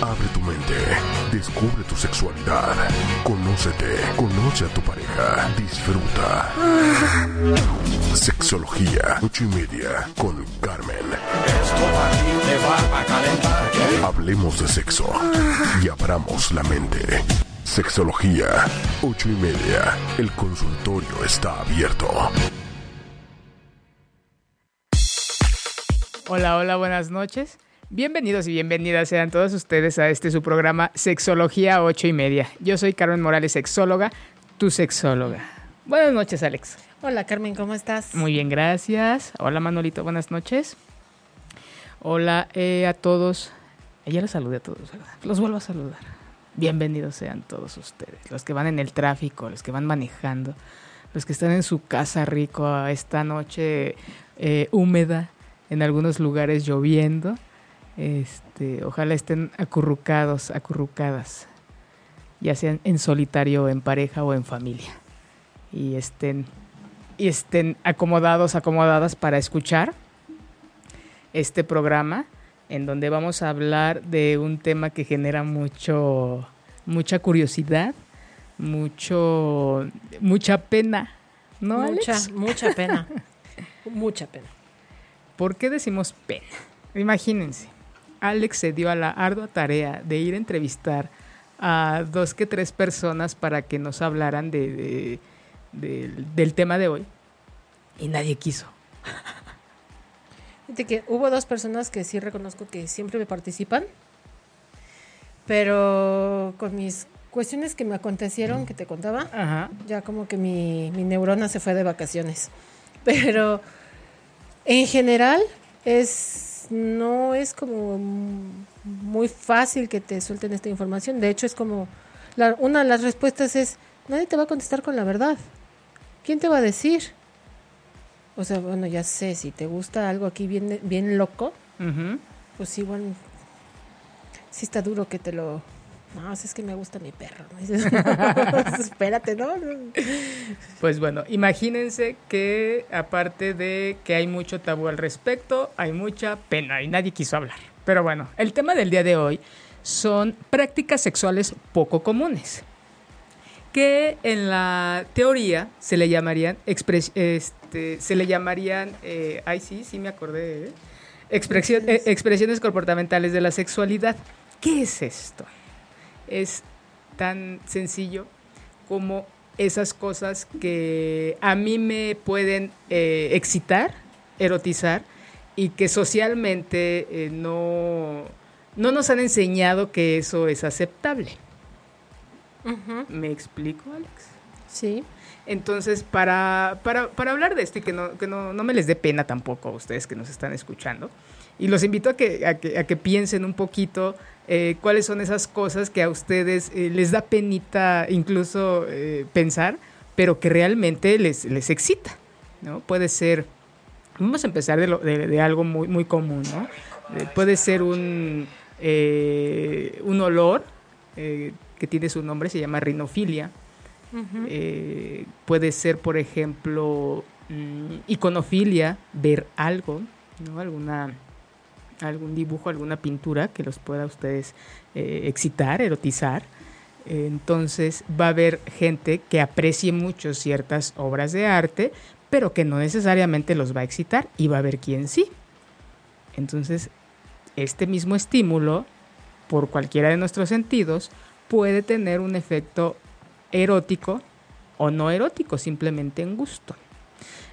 Abre tu mente, descubre tu sexualidad, conócete, conoce a tu pareja, disfruta. Sexología, ocho y media, con Carmen. Hablemos de sexo y abramos la mente. Sexología, ocho y media. El consultorio está abierto. Hola, hola, buenas noches. Bienvenidos y bienvenidas sean todos ustedes a este su programa Sexología ocho y media. Yo soy Carmen Morales, sexóloga, tu sexóloga. Buenas noches, Alex. Hola, Carmen, ¿cómo estás? Muy bien, gracias. Hola, Manolito, buenas noches. Hola eh, a todos. Ya los saludé a todos, Los vuelvo a saludar. Bienvenidos sean todos ustedes, los que van en el tráfico, los que van manejando, los que están en su casa rico esta noche eh, húmeda, en algunos lugares lloviendo. Este, ojalá estén acurrucados, acurrucadas, ya sean en solitario, en pareja o en familia. Y estén, y estén acomodados, acomodadas para escuchar este programa en donde vamos a hablar de un tema que genera mucho, mucha curiosidad, mucho, mucha pena, ¿no, mucha, Alex? Mucha pena, mucha pena. ¿Por qué decimos pena? Imagínense, Alex se dio a la ardua tarea de ir a entrevistar a dos que tres personas para que nos hablaran de, del tema de hoy y nadie quiso. que hubo dos personas que sí reconozco que siempre me participan, pero con mis cuestiones que me acontecieron, que te contaba, ya como que mi, mi neurona se fue de vacaciones. Pero en general es no es como muy fácil que te suelten esta información. De hecho, es como una de las respuestas es nadie te va a contestar con la verdad. ¿Quién te va a decir? O sea, bueno, ya sé, si te gusta algo aquí bien, bien loco, pues igual sí está duro que te lo... No, es que me gusta mi perro. Espérate, ¿no? Pues bueno, imagínense que aparte de que hay mucho tabú al respecto, hay mucha pena y nadie quiso hablar. Pero bueno, el tema del día de hoy son prácticas sexuales poco comunes que en la teoría se le llamarían este, se le llamarían eh, ay sí sí me acordé ¿eh? eh, expresiones comportamentales de la sexualidad qué es esto es tan sencillo como esas cosas que a mí me pueden excitar erotizar y que socialmente no no nos han enseñado que eso es aceptable ¿Me explico, Alex? Sí. Entonces, para, para, para hablar de esto y que, no, que no, no, me les dé pena tampoco a ustedes que nos están escuchando, y los invito a que, a que, a que piensen un poquito eh, cuáles son esas cosas que a ustedes eh, les da penita incluso eh, pensar, pero que realmente les, les excita, ¿no? Puede ser, vamos a empezar de, lo, de, de algo muy, muy común, ¿no? puede ser un, un olor que tiene su nombre, se llama rinofilia. Puede ser, por ejemplo, mm, iconofilia, ver algo, ¿no? Alguna, algún dibujo, alguna pintura que los pueda ustedes eh, excitar, erotizar. entonces va a haber gente que aprecie mucho ciertas obras de arte, pero que no necesariamente los va a excitar y va a haber quien sí. Entonces, este mismo estímulo, por cualquiera de nuestros sentidos, puede tener un efecto erótico o no erótico, simplemente en gusto.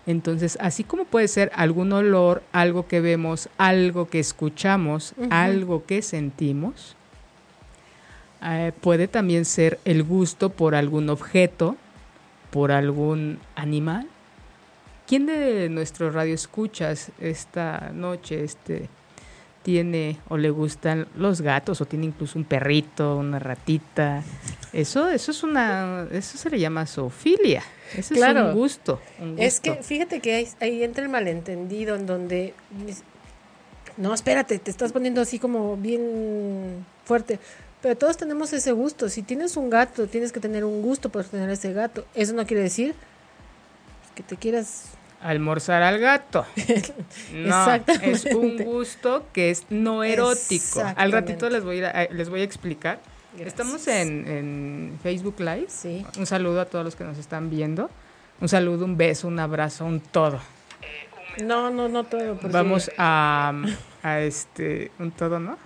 Entonces, así como puede ser algún olor, algo que vemos, algo que escuchamos, algo que sentimos, eh, puede también ser el gusto por algún objeto, por algún animal. ¿Quién de nuestros radioescuchas esta noche, este tiene o le gustan los gatos o tiene incluso un perrito, una ratita, Eso, eso es una, eso se le llama zoofilia. Eso es un gusto, Es que fíjate que ahí, entra el malentendido en donde no, espérate, te estás poniendo así como bien fuerte. Pero todos tenemos ese gusto. Si tienes un gato, tienes que tener un gusto por tener ese gato. Eso no quiere decir que te quieras almorzar al gato. no, es un gusto que es no erótico. Al ratito les voy a, les voy a explicar. Estamos en, Facebook Live. Sí. Un saludo a todos los que nos están viendo. Un saludo, un beso, un abrazo, un todo. No, no, no todo. Vamos a, a este, un todo, ¿no?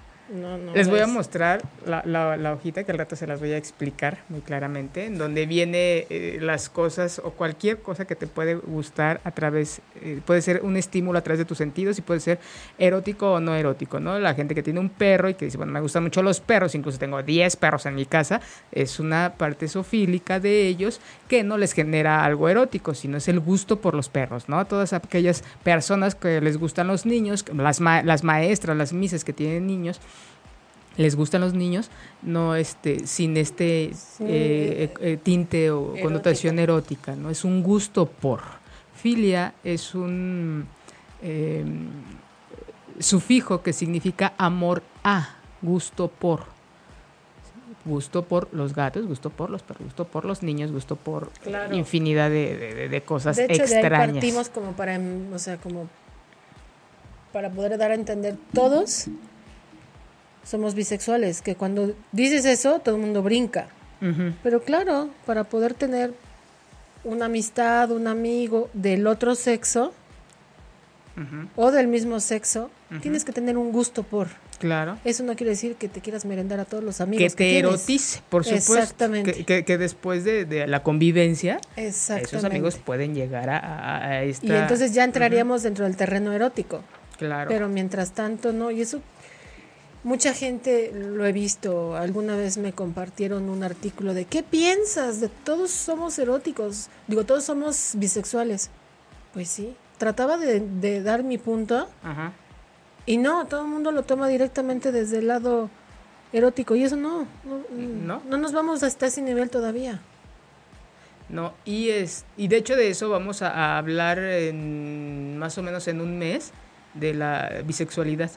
Les voy a mostrar la, la, hojita que al rato se las voy a explicar muy claramente, en donde viene eh, las cosas o cualquier cosa que te puede gustar a través, eh, puede ser un estímulo a través de tus sentidos y puede ser erótico o no erótico, ¿no? La gente que tiene un perro y que dice, bueno, me gustan mucho los perros, incluso tengo 10 perros en mi casa, es una parte sofílica de ellos que no les genera algo erótico, sino es el gusto por los perros, ¿no? Todas aquellas personas que les gustan los niños, las, las maestras, las mises que tienen niños, les gustan los niños, no este, sin este eh, eh, eh, tinte o connotación erótica, ¿no? Es un gusto por. Filia es un sufijo que significa amor a, gusto por. Gusto por los gatos, gusto por los perros, gusto por los niños, gusto por infinidad de, cosas de hecho, extrañas. De partimos como para, o sea, como para poder dar a entender todos somos bisexuales, que cuando dices eso todo el mundo brinca. Pero claro, para poder tener una amistad, un amigo del otro sexo o del mismo sexo, tienes que tener un gusto por. Claro. Eso no quiere decir que te quieras merendar a todos los amigos. Que te erotice, por supuesto. Exactamente. Que, después de, la convivencia, esos amigos pueden llegar a, a esta... Y entonces ya entraríamos dentro del terreno erótico. Claro. Pero mientras tanto, no. Y eso Mucha gente lo he visto, alguna vez me compartieron un artículo de ¿qué piensas? De todos somos eróticos, digo, todos somos bisexuales. Pues sí, trataba de, dar mi punto y no, todo el mundo lo toma directamente desde el lado erótico y eso no, no, no, nos vamos hasta ese nivel todavía. No, y es y de hecho de eso vamos a, a hablar en, más o menos en un mes de la bisexualidad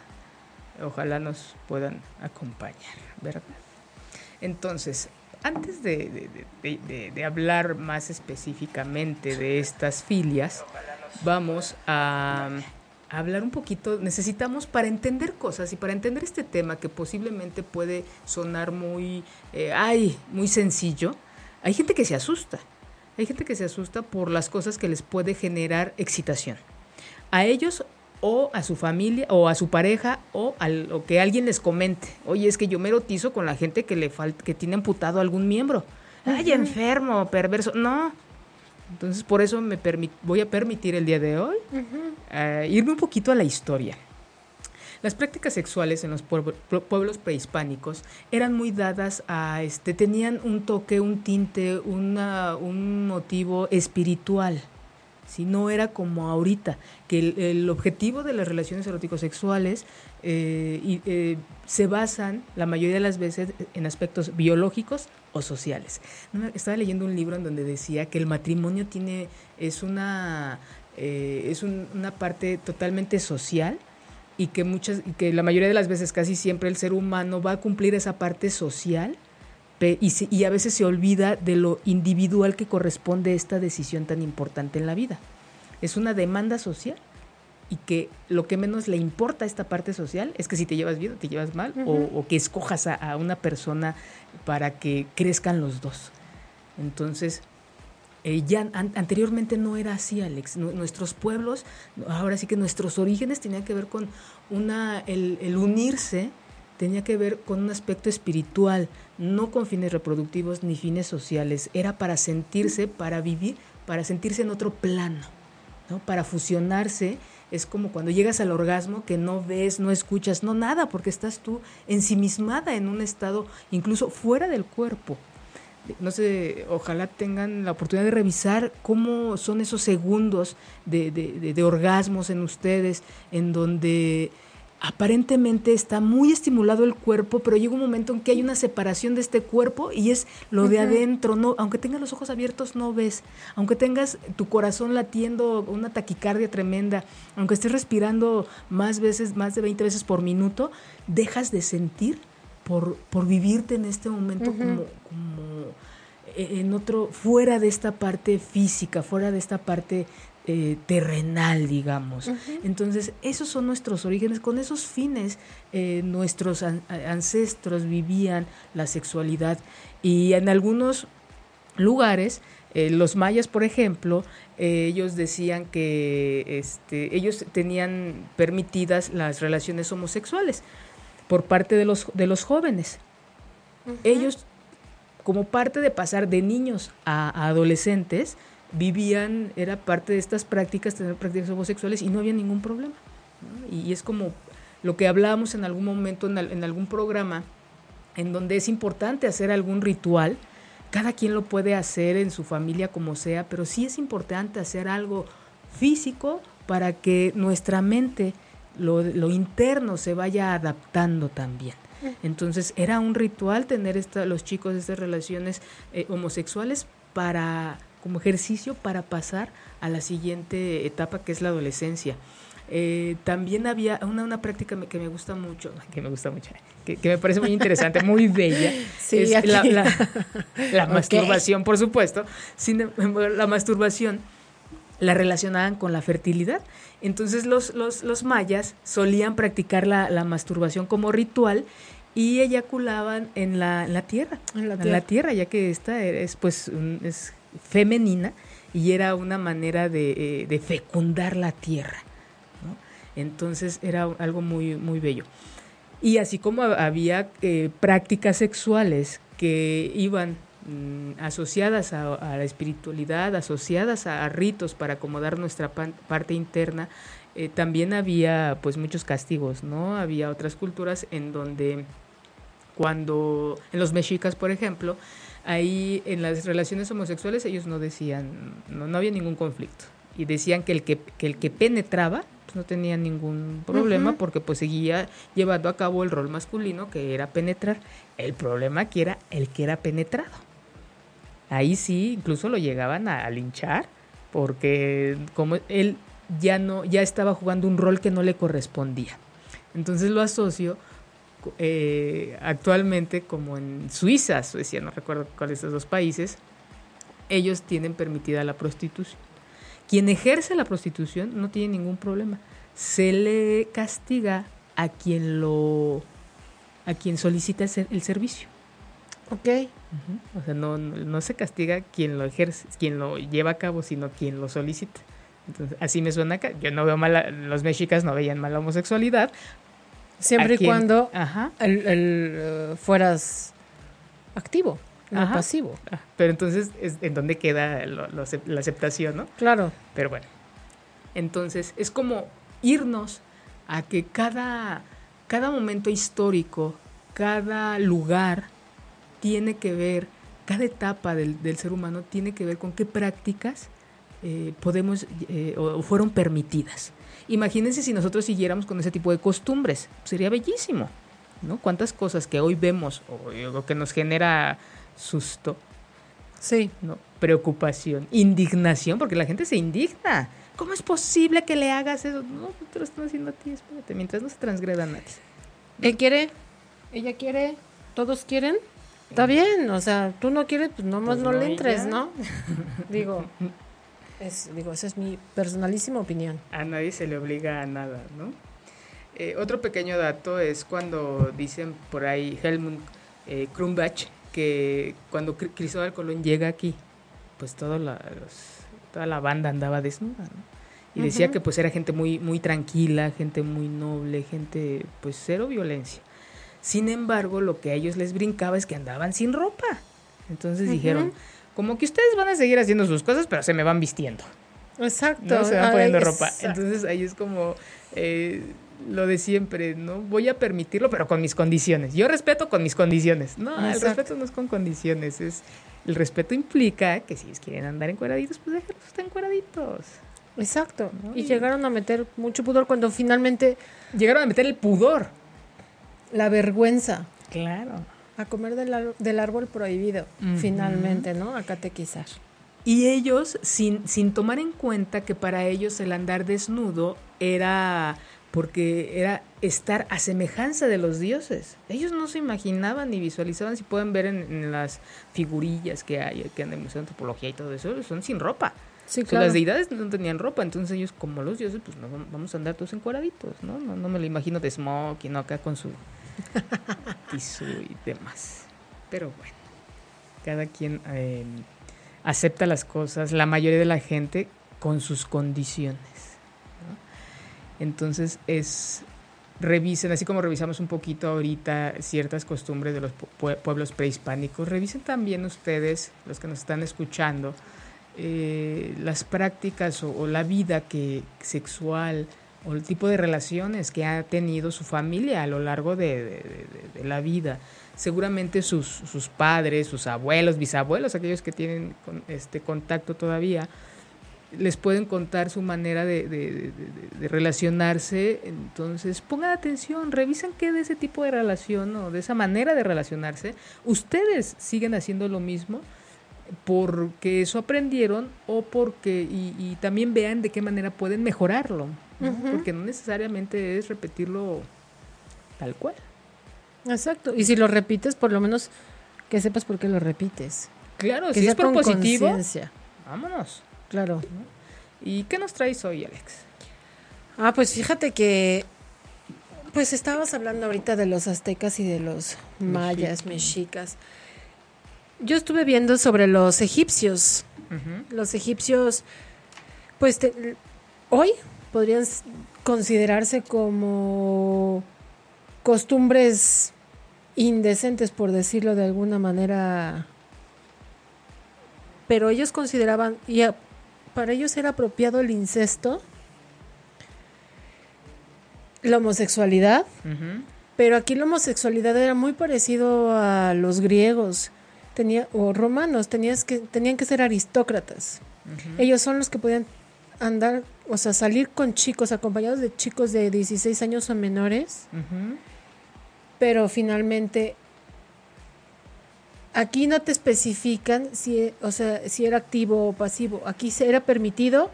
ojalá nos puedan acompañar, ¿verdad? Entonces, antes de, hablar más específicamente de estas filias, vamos a, hablar un poquito, necesitamos para entender cosas y para entender este tema que posiblemente puede sonar muy, eh, ay, muy sencillo, hay gente que se asusta, hay gente que se asusta por las cosas que les puede generar excitación. A ellos o a su familia o a su pareja o a lo que alguien les comente. Oye, es que yo me erotizo con la gente que le falta, que tiene amputado algún miembro. Ay, enfermo, perverso. No. Entonces, por eso me voy a permitir el día de hoy eh, irme un poquito a la historia. Las prácticas sexuales en los pueblos prehispánicos eran muy dadas a, este, tenían un toque, un tinte, una, un motivo espiritual. Si no era como ahorita, que el, objetivo de las relaciones erótico-sexuales eh, eh, se basan la mayoría de las veces en aspectos biológicos o sociales. Estaba leyendo un libro en donde decía que el matrimonio tiene es una eh, es una parte totalmente social y que muchas y que la mayoría de las veces casi siempre el ser humano va a cumplir esa parte social y, a veces se olvida de lo individual que corresponde a esta decisión tan importante en la vida. Es una demanda social y que lo que menos le importa a esta parte social es que si te llevas bien o te llevas mal o, que escojas a, una persona para que crezcan los dos. Entonces, eh, ya anteriormente no era así, Alex. nuestros pueblos, ahora sí que nuestros orígenes tenían que ver con una, el unirse tenía que ver con un aspecto espiritual, no con fines reproductivos ni fines sociales, era para sentirse, para vivir, para sentirse en otro plano, ¿no? para fusionarse. Es como cuando llegas al orgasmo que no ves, no escuchas, no nada, porque estás tú ensimismada en un estado incluso fuera del cuerpo. No sé, ojalá tengan la oportunidad de revisar cómo son esos segundos de, de orgasmos en ustedes, en donde aparentemente está muy estimulado el cuerpo, pero llega un momento en que hay una separación de este cuerpo y es lo de adentro, no, aunque tengas los ojos abiertos no ves, aunque tengas tu corazón latiendo una taquicardia tremenda, aunque estés respirando más veces, más de 20 veces por minuto, dejas de sentir por, por vivirte en este momento como, como eh, en otro, fuera de esta parte física, fuera de esta parte eh, terrenal, digamos. Entonces, esos son nuestros orígenes, con esos fines eh, nuestros ancestros vivían la sexualidad y en algunos lugares, eh, los mayas, por ejemplo, ellos decían que este, ellos tenían permitidas las relaciones homosexuales por parte de los, de los jóvenes. Ellos, como parte de pasar de niños a adolescentes, vivían, era parte de estas prácticas, tener prácticas homosexuales y no había ningún problema. Y es como lo que hablábamos en algún momento en, algún programa, en donde es importante hacer algún ritual. Cada quien lo puede hacer en su familia como sea, pero sí es importante hacer algo físico para que nuestra mente, lo, interno, se vaya adaptando también. Entonces era un ritual tener esta, los chicos estas relaciones eh, homosexuales para como ejercicio para pasar a la siguiente etapa que es la adolescencia. Eh, también había una, una práctica que me gusta mucho, que me gusta mucho, que, me parece muy interesante, muy bella, es la, masturbación, por supuesto. Sin, la masturbación la relacionaban con la fertilidad. Entonces los, los, los mayas solían practicar la, la, masturbación como ritual y eyaculaban en la, en la tierra, en la, tierra. ya que esta es pues es femenina y era una manera de, eh, fecundar la tierra. Entonces era algo muy, muy bello. Y así como había eh, prácticas sexuales que iban mm, asociadas a, la espiritualidad, asociadas a, ritos para acomodar nuestra parte interna, eh, también había pues muchos castigos, ¿no? Había otras culturas en donde cuando, en los mexicas, por ejemplo, ahí en las relaciones homosexuales ellos no decían, no, había ningún conflicto. Y decían que el que, el que penetraba pues, no tenía ningún problema porque pues seguía llevando a cabo el rol masculino que era penetrar. El problema que era el que era penetrado. Ahí sí, incluso lo llegaban a, a linchar porque como él ya no, ya estaba jugando un rol que no le correspondía. Entonces lo asocio eh, actualmente como en Suiza, Suecia, no recuerdo cuáles de esos dos países, ellos tienen permitida la prostitución. Quien ejerce la prostitución no tiene ningún problema. Se le castiga a quien lo a quien solicita el servicio. Ok. O sea, no, no, se castiga quien lo ejerce, quien lo lleva a cabo, sino quien lo solicita. Entonces, así me suena acá. Yo no veo mal, los mexicas no veían mal la homosexualidad, Siempre y cuando El, eh, fueras activo, no pasivo. Ah, pero entonces, es ¿en dónde queda la aceptación, no? Claro. Pero bueno. Entonces, es como irnos a que cada, cada momento histórico, cada lugar tiene que ver, cada etapa del, ser humano tiene que ver con qué prácticas eh, podemos eh, o fueron permitidas. Imagínense si nosotros siguiéramos con ese tipo de costumbres, sería bellísimo, ¿no? Cuántas cosas que hoy vemos o, que nos genera susto, sí, ¿no? Preocupación, indignación, porque la gente se indigna. ¿Cómo es posible que le hagas eso? No, te lo están haciendo a ti, espérate, mientras no se transgreda nadie. Él quiere, ella quiere, todos quieren. Está bien, o sea, tú no quieres, pues nomás pues no, le entres, ¿no? Digo, digo, esa es mi personalísima opinión. A nadie se le obliga a nada, ¿no? Eh, otro pequeño dato es cuando dicen por ahí Helmut eh, Krumbach que cuando Cristóbal Colón llega aquí, pues toda la, toda la banda andaba desnuda, ¿no? Y decía que pues era gente muy, muy tranquila, gente muy noble, gente pues cero violencia. Sin embargo, lo que a ellos les brincaba es que andaban sin ropa. Entonces dijeron, como que ustedes van a seguir haciendo sus cosas, pero se me van vistiendo. Exacto. No se van poniendo ropa. Entonces ahí es como eh, lo de siempre, ¿no? Voy a permitirlo, pero con mis condiciones. Yo respeto con mis condiciones. No, el respeto no es con condiciones. Es, el respeto implica que si ellos quieren andar encuadraditos, pues déjenlos estar encuadraditos. Exacto. Y, llegaron a meter mucho pudor cuando finalmente... Llegaron a meter el pudor. La vergüenza. Claro. A comer del, del árbol prohibido, finalmente, ¿no? A catequizar. Y ellos, sin, sin tomar en cuenta que para ellos el andar desnudo era porque era estar a semejanza de los dioses. Ellos no se imaginaban ni visualizaban, si pueden ver en, las figurillas que hay, que en el Museo de Antropología y todo eso, son sin ropa. Sí, claro. las deidades no tenían ropa, entonces ellos como los dioses, pues no, vamos a andar todos encuadraditos, ¿no? ¿no? No me lo imagino de smoking, ¿no? Acá con su tisú y demás. Pero bueno, cada quien eh, acepta las cosas, la mayoría de la gente con sus condiciones. Entonces es revisen, así como revisamos un poquito ahorita ciertas costumbres de los pueblos prehispánicos, revisen también ustedes, los que nos están escuchando, eh, las prácticas o, la vida que sexual o el tipo de relaciones que ha tenido su familia a lo largo de, la vida. Seguramente sus, sus, padres, sus abuelos, bisabuelos, aquellos que tienen este contacto todavía, les pueden contar su manera de, relacionarse, entonces pongan atención, revisen qué de ese tipo de relación o de esa manera de relacionarse, ustedes siguen haciendo lo mismo porque eso aprendieron o porque, y, también vean de qué manera pueden mejorarlo, porque no necesariamente es repetirlo tal cual. Exacto, y si lo repites, por lo menos que sepas por qué lo repites. Claro, que si es por positivo, vámonos. Claro. ¿Y qué nos traes hoy, Alex? Ah, pues fíjate que pues estabas hablando ahorita de los aztecas y de los mayas, mexicas. Yo estuve viendo sobre los egipcios. Los egipcios, pues hoy podrían considerarse como costumbres indecentes, por decirlo de alguna manera. Pero ellos consideraban, y para ellos era apropiado el incesto, la homosexualidad, pero aquí la homosexualidad era muy parecido a los griegos tenía, o romanos, tenías que, tenían que ser aristócratas. Ellos son los que podían andar, o sea, salir con chicos, acompañados de chicos de 16 años o menores, pero finalmente Aquí no te especifican si, o sea, si era activo o pasivo. Aquí se era permitido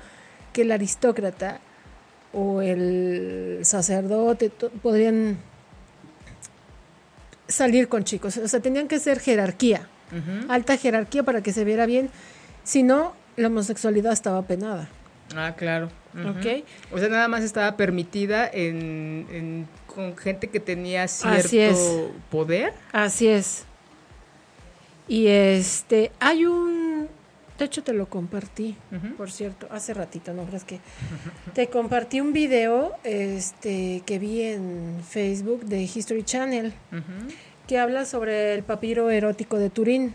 que el aristócrata o el sacerdote podrían salir con chicos. O sea, tenían que ser jerarquía, alta jerarquía para que se viera bien. Si no, la homosexualidad estaba penada. Ah, claro. O sea, nada más estaba permitida en, con gente que tenía cierto poder. Así es. Y este, hay un, de hecho te lo compartí, por cierto, hace ratito, no crees que te compartí un video este que vi en Facebook de History Channel que habla sobre el papiro erótico de Turín.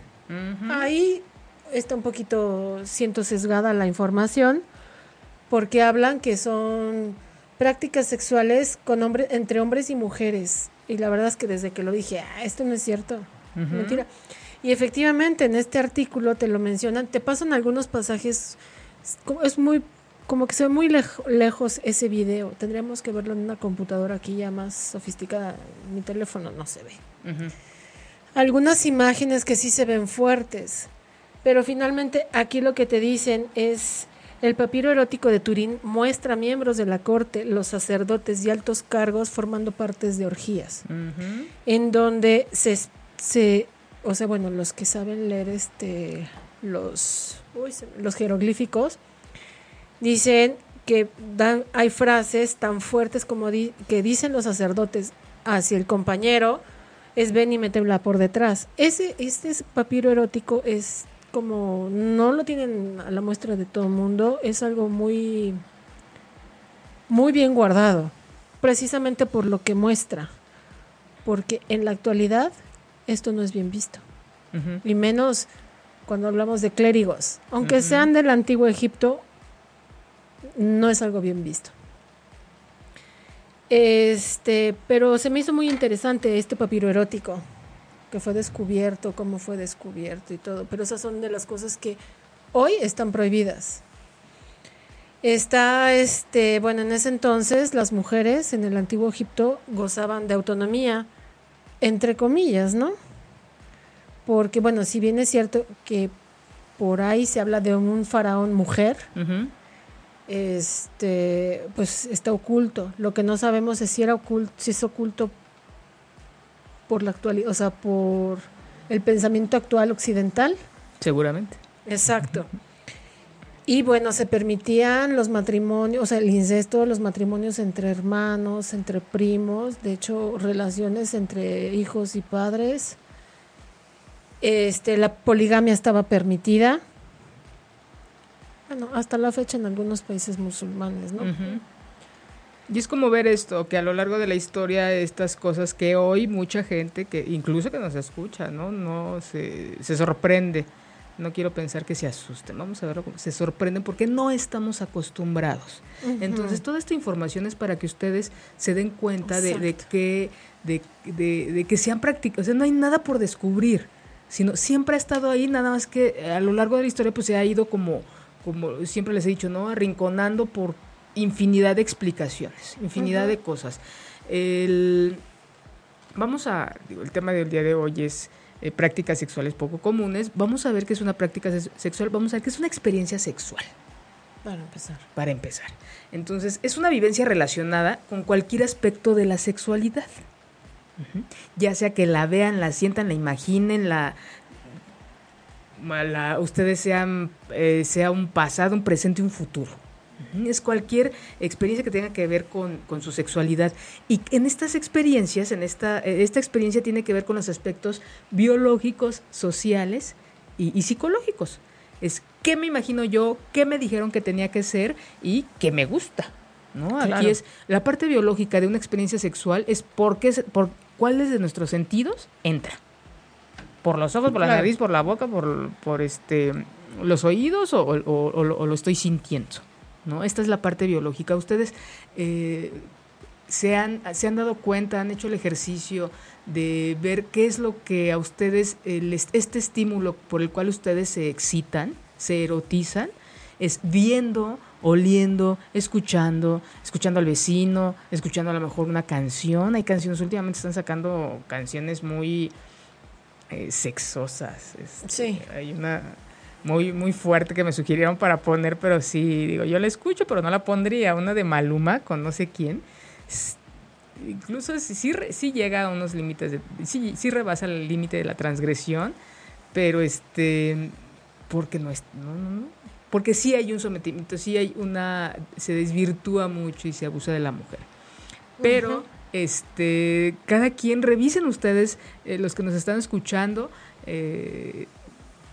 Ahí está un poquito siento sesgada la información porque hablan que son prácticas sexuales con hombre, entre hombres y mujeres. Y la verdad es que desde que lo dije, ah, esto no es cierto. Mentira. Y efectivamente en este artículo te lo mencionan, te pasan algunos pasajes, es muy, como que se ve muy lejos ese video, tendríamos que verlo en una computadora aquí ya más sofisticada, mi teléfono no se ve. Algunas imágenes que sí se ven fuertes, pero finalmente aquí lo que te dicen es... El papiro erótico de Turín muestra miembros de la corte, los sacerdotes y altos cargos formando partes de orgías, en donde se, se o sea, bueno, los que saben leer este los los jeroglíficos dicen que dan hay frases tan fuertes como que dicen los sacerdotes hacia el compañero es ven y métela por detrás. Ese este papiro erótico es como no lo tienen a la muestra de todo el mundo, es algo muy muy bien guardado, precisamente por lo que muestra. Porque en la actualidad esto no es bien visto. Y menos cuando hablamos de clérigos. Aunque sean del antiguo Egipto, no es algo bien visto. Este, pero se me hizo muy interesante este papiro erótico que fue descubierto, cómo fue descubierto y todo. Pero esas son de las cosas que hoy están prohibidas. Está, este, bueno, en ese entonces las mujeres en el antiguo Egipto gozaban de autonomía, entre comillas, ¿no? Porque, bueno, si bien es cierto que por ahí se habla de un faraón mujer, este, pues está oculto. Lo que no sabemos es si era oculto, si es oculto por la actualidad, o sea, por el pensamiento actual occidental. Seguramente. Exacto. Y bueno, se permitían los matrimonios, o sea, el incesto, los matrimonios entre hermanos, entre primos, de hecho, relaciones entre hijos y padres. Este, la poligamia estaba permitida. Bueno, hasta la fecha en algunos países musulmanes, ¿no? Y es como ver esto, que a lo largo de la historia estas cosas que hoy mucha gente, que incluso que nos escucha, ¿no? No se, se sorprende no quiero pensar que se asusten, vamos a ver, se sorprenden porque no estamos acostumbrados. Entonces, toda esta información es para que ustedes se den cuenta de, que de, de, que se han practicado, o sea, no hay nada por descubrir, sino siempre ha estado ahí, nada más que a lo largo de la historia pues se ha ido como, como siempre les he dicho, ¿no? Arrinconando por infinidad de explicaciones, infinidad de cosas. El, vamos a, digo, el tema del día de hoy es eh, prácticas sexuales poco comunes, vamos a ver qué es una práctica sexual, vamos a ver qué es una experiencia sexual. Para empezar. Para empezar. Entonces, es una vivencia relacionada con cualquier aspecto de la sexualidad. Ya sea que la vean, la sientan, la imaginen, la, la ustedes sean eh, sea un pasado, un presente y un futuro. Es cualquier experiencia que tenga que ver con, su sexualidad. Y en estas experiencias, en esta, esta experiencia tiene que ver con los aspectos biológicos, sociales y, psicológicos. Es qué me imagino yo, qué me dijeron que tenía que ser y qué me gusta. ¿no? Aquí es la parte biológica de una experiencia sexual es por, qué, por cuáles de nuestros sentidos entra. Por los ojos, por la nariz, por la boca, por, por este, los oídos o, o lo estoy sintiendo. ¿No? Esta es la parte biológica. Ustedes eh, se, han, se han dado cuenta, han hecho el ejercicio de ver qué es lo que a ustedes, este estímulo por el cual ustedes se excitan, se erotizan, es viendo, oliendo, escuchando, escuchando al vecino, escuchando a lo mejor una canción. Hay canciones, últimamente están sacando canciones muy eh, sexosas. Este, sí. Hay una muy, muy fuerte que me sugirieron para poner, pero sí, digo, yo la escucho, pero no la pondría. Una de Maluma con no sé quién. Incluso sí, sí, llega a unos límites, de, sí, sí rebasa el límite de la transgresión, pero este, porque no es, no, no, no, porque sí hay un sometimiento, sí hay una, se desvirtúa mucho y se abusa de la mujer. Pero, este, cada quien, revisen ustedes, eh, los que nos están escuchando, eh,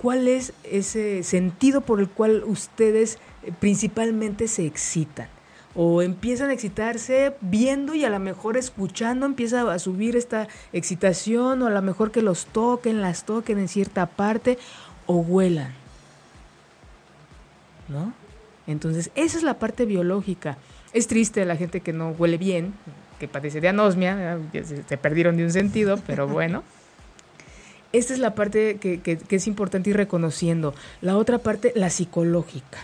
¿Cuál es ese sentido por el cual ustedes eh, principalmente se excitan? O empiezan a excitarse viendo y a lo mejor escuchando empieza a subir esta excitación o a lo mejor que los toquen, las toquen en cierta parte o huelan. ¿No? Entonces, esa es la parte biológica. Es triste la gente que no huele bien, que padece de anosmia, se perdieron de un sentido, pero bueno. Esta es la parte que, que, es importante ir reconociendo. La otra parte, la psicológica,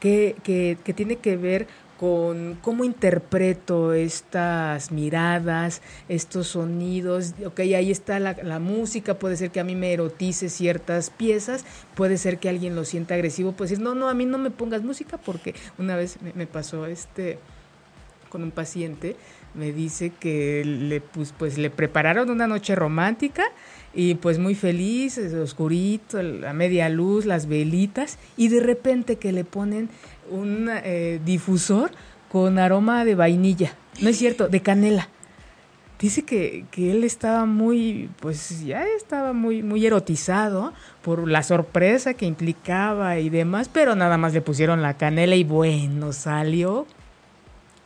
que, que, tiene que ver con cómo interpreto estas miradas, estos sonidos. Ok, ahí está la, la, música, puede ser que a mí me erotice ciertas piezas, puede ser que alguien lo sienta agresivo, puede decir, no, no, a mí no me pongas música porque una vez me, me pasó este con un paciente me dice que le, pues, pues, le prepararon una noche romántica y pues muy feliz, oscurito, la media luz, las velitas y de repente que le ponen un eh, difusor con aroma de vainilla, no es cierto, de canela. Dice que, que, él estaba muy, pues ya estaba muy, muy erotizado por la sorpresa que implicaba y demás, pero nada más le pusieron la canela y bueno, salió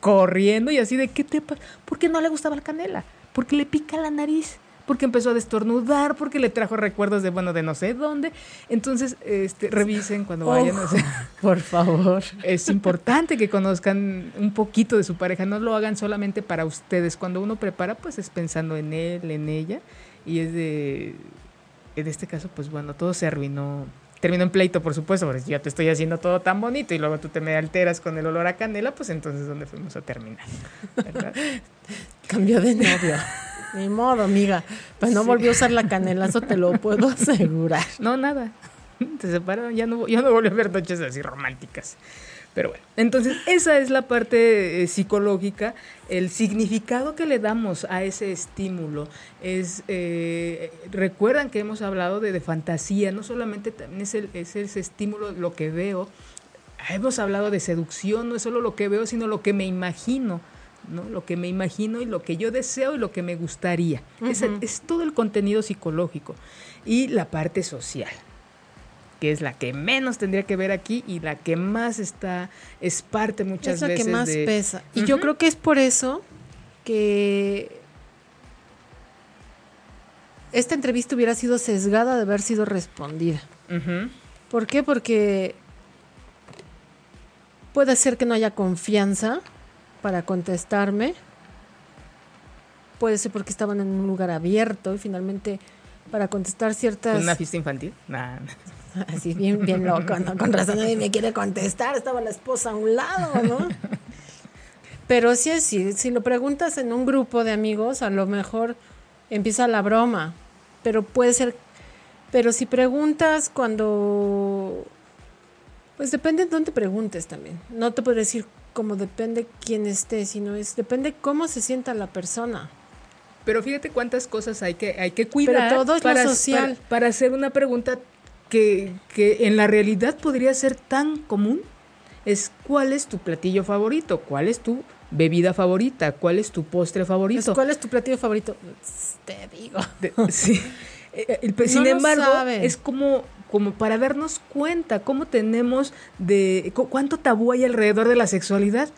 corriendo y así de, ¿qué te pasa? ¿Por qué no le gustaba la canela? Porque le pica la nariz porque empezó a destornudar, porque le trajo recuerdos de, bueno, de no sé dónde. Entonces, este, revisen cuando vayan. por favor. Es importante que conozcan un poquito de su pareja, no lo hagan solamente para ustedes. Cuando uno prepara, pues es pensando en él, en ella, y es de, en este caso, pues bueno, todo se arruinó terminó en pleito, por supuesto, porque si yo te estoy haciendo todo tan bonito y luego tú te me alteras con el olor a canela, pues entonces ¿dónde fuimos a terminar? Cambió de novio. Ni modo, amiga. Pues no volvió a usar la canela, eso te lo puedo asegurar. No, nada. Se separaron, ya no, ya no volvió a ver noches así románticas. Pero bueno, entonces esa es la parte eh, psicológica, el significado que le damos a ese estímulo. Es, eh, recuerdan que hemos hablado de, fantasía, no solamente también es, el, es ese estímulo lo que veo, hemos hablado de seducción, no es solo lo que veo, sino lo que me imagino. ¿no? Lo que me imagino y lo que yo deseo y lo que me gustaría. es todo el contenido psicológico. Y la parte social que es la que menos tendría que ver aquí y la que más está, es parte muchas veces. Es la que más pesa. Y yo creo que es por eso que esta entrevista hubiera sido sesgada de haber sido respondida. ¿Por qué? Porque puede ser que no haya confianza para contestarme. Puede ser porque estaban en un lugar abierto y finalmente para contestar ciertas... ¿Una fiesta infantil? Nah. Así bien, bien loco, ¿no? Con razón nadie me quiere contestar, estaba la esposa a un lado, ¿no? Pero sí es sí, si lo preguntas en un grupo de amigos, a lo mejor empieza la broma, pero puede ser, pero si preguntas cuando, pues depende de dónde preguntes también. No te puedo decir como depende quién esté, sino es depende cómo se sienta la persona. Pero fíjate cuántas cosas hay que, hay que cuidar Pero todo es para, social. para hacer una pregunta que, en la realidad podría ser tan común es cuál es tu platillo favorito, cuál es tu bebida favorita, cuál es tu postre favorito. ¿Cuál es tu platillo favorito? Te digo. sí. Eh, sin embargo, es como, como para darnos cuenta cómo tenemos de cuánto tabú hay alrededor de la sexualidad.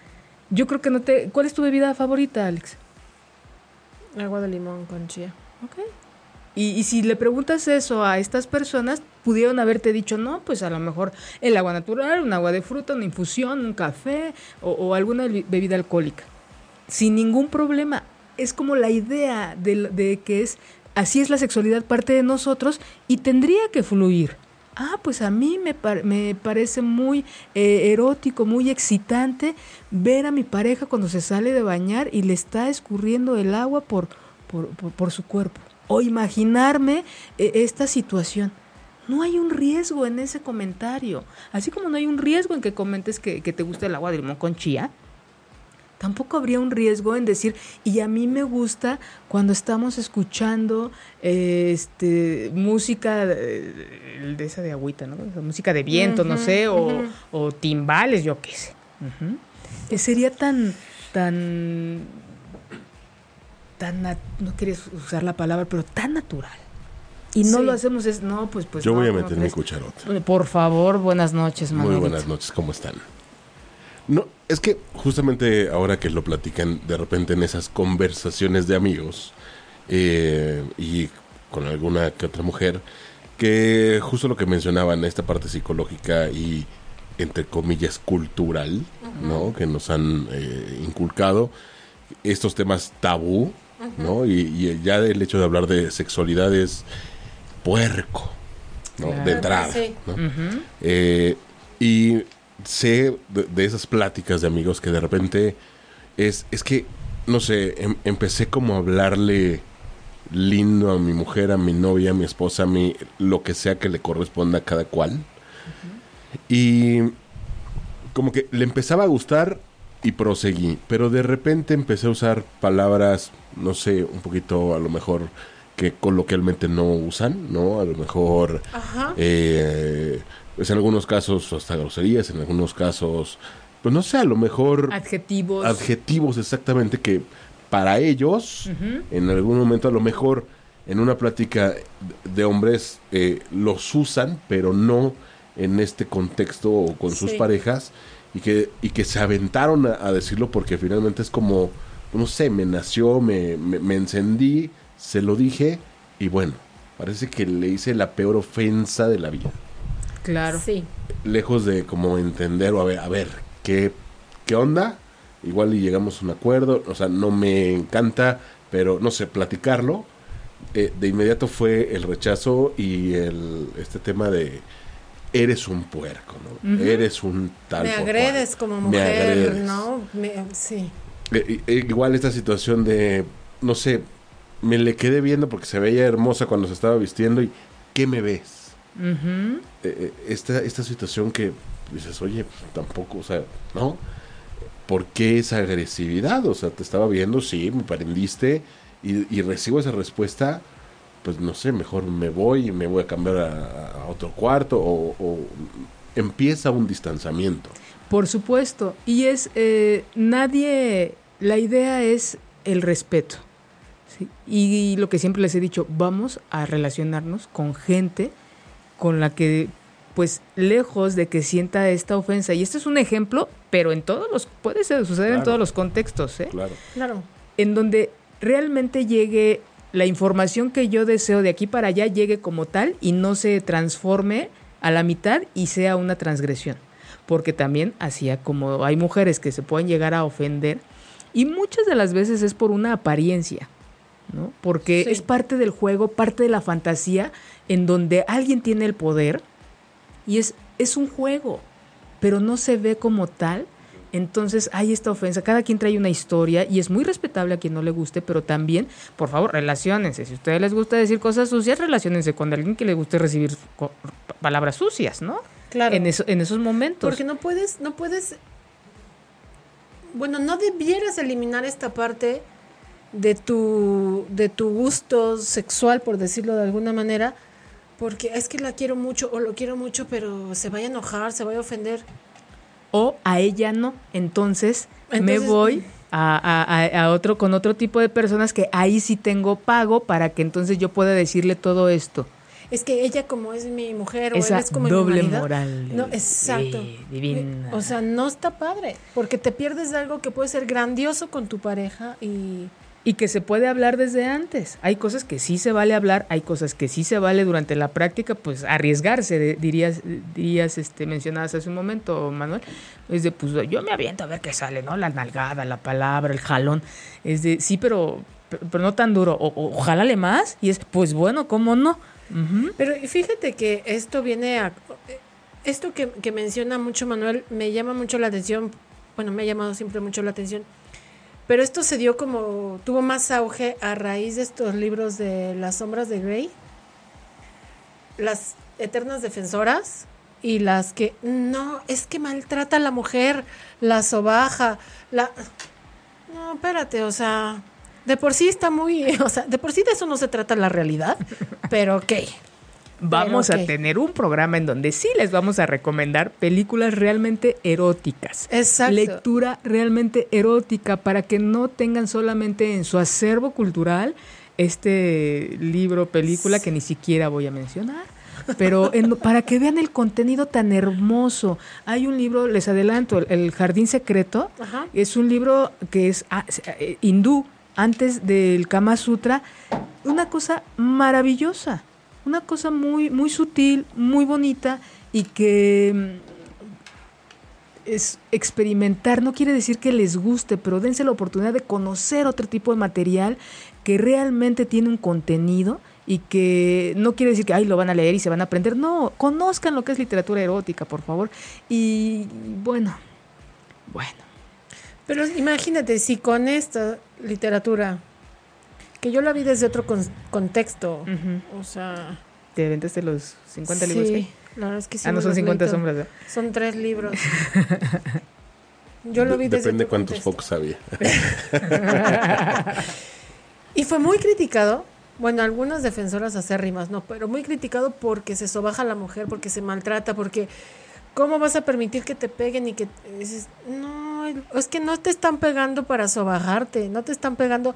Yo creo que no te. ¿Cuál es tu bebida favorita, Alex? Agua de limón con chía. Ok. Y, si le preguntas eso a estas personas, pudieron haberte dicho, no, pues a lo mejor el agua natural, un agua de fruta, una infusión, un café o, alguna bebida alcohólica. Sin ningún problema. Es como la idea de, que es, así es la sexualidad parte de nosotros y tendría que fluir. Ah, pues a mí me, me parece muy eh, erótico, muy excitante ver a mi pareja cuando se sale de bañar y le está escurriendo el agua por, por su cuerpo o imaginarme eh, esta situación. No hay un riesgo en ese comentario. Así como no hay un riesgo en que comentes que, te gusta el agua de limón con chía, tampoco habría un riesgo en decir, y a mí me gusta cuando estamos escuchando este, música de, esa de agüita, ¿no? música de viento, no sé, o, timbales, yo qué sé. Que sería tan, tan tan, no quieres usar la palabra, pero tan natural. Y no lo hacemos, es, no, pues, pues. Yo voy a meter mi cucharota. Por favor, buenas noches, Muy buenas noches, ¿cómo están? No, es que justamente ahora que lo platican de repente en esas conversaciones de amigos eh, y con alguna que otra mujer, que justo lo que mencionaban, esta parte psicológica y entre comillas cultural, ¿no? Que nos han eh, inculcado estos temas tabú, ¿no? Y, ya el hecho de hablar de sexualidad es puerco, ¿no? De entrada, eh, y sé de, esas pláticas de amigos que de repente es, es que, no sé, em, empecé como a hablarle lindo a mi mujer, a mi novia, a mi esposa, a mi, lo que sea que le corresponda a cada cual. Y como que le empezaba a gustar y proseguí. Pero de repente empecé a usar palabras, no sé, un poquito a lo mejor que coloquialmente no usan, ¿no? A lo mejor, eh, pues en algunos casos hasta groserías, en algunos casos, pues no sé, a lo mejor... Adjetivos. Adjetivos, exactamente, que para ellos, en algún momento a lo mejor en una plática de hombres eh, los usan, pero no en este contexto o con sus parejas y que, y que se aventaron a, decirlo porque finalmente es como, no sé, me nació, me, me, encendí, se lo dije y bueno, parece que le hice la peor ofensa de la vida. Claro. Sí. Lejos de como entender o a ver, a ver, ¿qué, qué onda? Igual y llegamos a un acuerdo, o sea, no me encanta, pero no sé, platicarlo. Eh, de inmediato fue el rechazo y el, este tema de eres un puerco, ¿no? Eres un tal. Me agredes como mujer, ¿no? sí. Eh, eh, igual esta situación de, no sé, me le quedé viendo porque se veía hermosa cuando se estaba vistiendo y ¿qué me ves? Eh, esta, esta situación que dices, oye, tampoco, o sea, ¿no? ¿Por qué esa agresividad? O sea, te estaba viendo, sí, me prendiste y, recibo esa respuesta, pues no sé, mejor me voy y me voy a cambiar a, otro cuarto o, empieza un distanciamiento. Por supuesto, y es, nadie, la idea es el respeto. Y, lo que siempre les he dicho, vamos a relacionarnos con gente con la que, pues, lejos de que sienta esta ofensa, y este es un ejemplo, pero en todos los, puede ser, suceder en todos los contextos, ¿eh? Claro. Claro. En donde realmente llegue la información que yo deseo de aquí para allá, llegue como tal y no se transforme a la mitad y sea una transgresión. Porque también, así como hay mujeres que se pueden llegar a ofender, y muchas de las veces es por una apariencia. ¿no? Porque es parte del juego, parte de la fantasía en donde alguien tiene el poder y es, es un juego, pero no se ve como tal. Entonces hay esta ofensa, cada quien trae una historia y es muy respetable a quien no le guste, pero también, por favor, relacionense. Si a ustedes les gusta decir cosas sucias, relacionense con alguien que le guste recibir palabras sucias, ¿no? Claro. En, eso, en esos momentos. Porque no puedes, no puedes, bueno, no debieras eliminar esta parte de tu, de tu gusto sexual, por decirlo de alguna manera, porque es que la quiero mucho o lo quiero mucho, pero se vaya a enojar, se vaya a ofender. O a ella no. Entonces, me voy a, a, otro con otro tipo de personas que ahí sí tengo pago para que entonces yo pueda decirle todo esto. Es que ella como es mi mujer o él es como doble mi moral. No, exacto. divina. O sea, no está padre, porque te pierdes de algo que puede ser grandioso con tu pareja y y que se puede hablar desde antes. Hay cosas que sí se vale hablar, hay cosas que sí se vale durante la práctica, pues arriesgarse, dirías, dirías este, mencionadas hace un momento, Manuel. Es de, pues yo me aviento a ver qué sale, ¿no? La nalgada, la palabra, el jalón. Es de, sí, pero, pero, no tan duro. O, ojalá le más. Y es, pues bueno, ¿cómo no? Pero fíjate que esto viene a... Esto que, que menciona mucho Manuel me llama mucho la atención. Bueno, me ha llamado siempre mucho la atención pero esto se dio como, tuvo más auge a raíz de estos libros de Las sombras de Grey, las eternas defensoras y las que, no, es que maltrata a la mujer, la sobaja, la... No, espérate, o sea, de por sí está muy, o sea, de por sí de eso no se trata la realidad, pero ok vamos a tener un programa en donde sí les vamos a recomendar películas realmente eróticas. Exacto. Lectura realmente erótica para que no tengan solamente en su acervo cultural este libro, película que ni siquiera voy a mencionar. Pero para que vean el contenido tan hermoso. Hay un libro, les adelanto, El Jardín Secreto. Es un libro que es ah, eh, hindú, antes del Kama Sutra. Una cosa maravillosa una cosa muy, muy sutil, muy bonita y que mm, es experimentar, no quiere decir que les guste, pero dense la oportunidad de conocer otro tipo de material que realmente tiene un contenido y que no quiere decir que ay lo van a leer y se van a aprender, no, conozcan lo que es literatura erótica, por favor. Y bueno, bueno. Pero imagínate si con esta literatura que yo la vi desde otro contexto. O sea. ¿Te aventaste los 50 libros? Sí, la verdad es que sí. Ah, no son 50 sombras. Son tres libros. yo lo vi desde Depende cuántos focos había. y fue muy criticado. Bueno, algunas defensoras acérrimas, no, pero muy criticado porque se sobaja a la mujer, porque se maltrata, porque ¿cómo vas a permitir que te peguen y que no, es que no te están pegando para sobajarte, no te están pegando